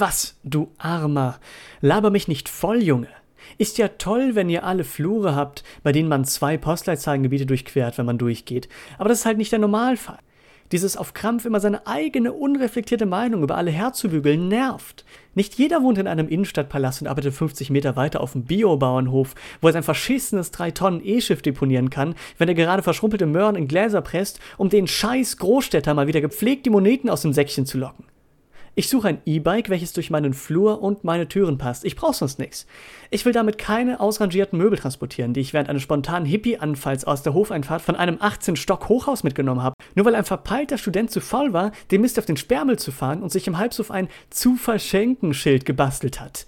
Was, du Armer? Laber mich nicht voll, Junge. Ist ja toll, wenn ihr alle Flure habt, bei denen man zwei Postleitzahlengebiete durchquert, wenn man durchgeht. Aber das ist halt nicht der Normalfall. Dieses auf Krampf immer seine eigene unreflektierte Meinung über alle herzubügeln nervt. Nicht jeder wohnt in einem Innenstadtpalast und arbeitet 50 Meter weiter auf dem Biobauernhof, wo er sein verschissenes 3-Tonnen-E-Schiff deponieren kann, wenn er gerade verschrumpelte Möhren in Gläser presst, um den scheiß Großstädter mal wieder gepflegt die Moneten aus dem Säckchen zu locken. Ich suche ein E-Bike, welches durch meinen Flur und meine Türen passt. Ich brauche sonst nichts. Ich will damit keine ausrangierten Möbel transportieren, die ich während eines spontanen Hippie-Anfalls aus der Hofeinfahrt von einem 18-Stock-Hochhaus mitgenommen habe. Nur weil ein verpeilter Student zu faul war, den Mist auf den Sperrmüll zu fahren und sich im Halbsuff ein zu verschenken Schild gebastelt hat.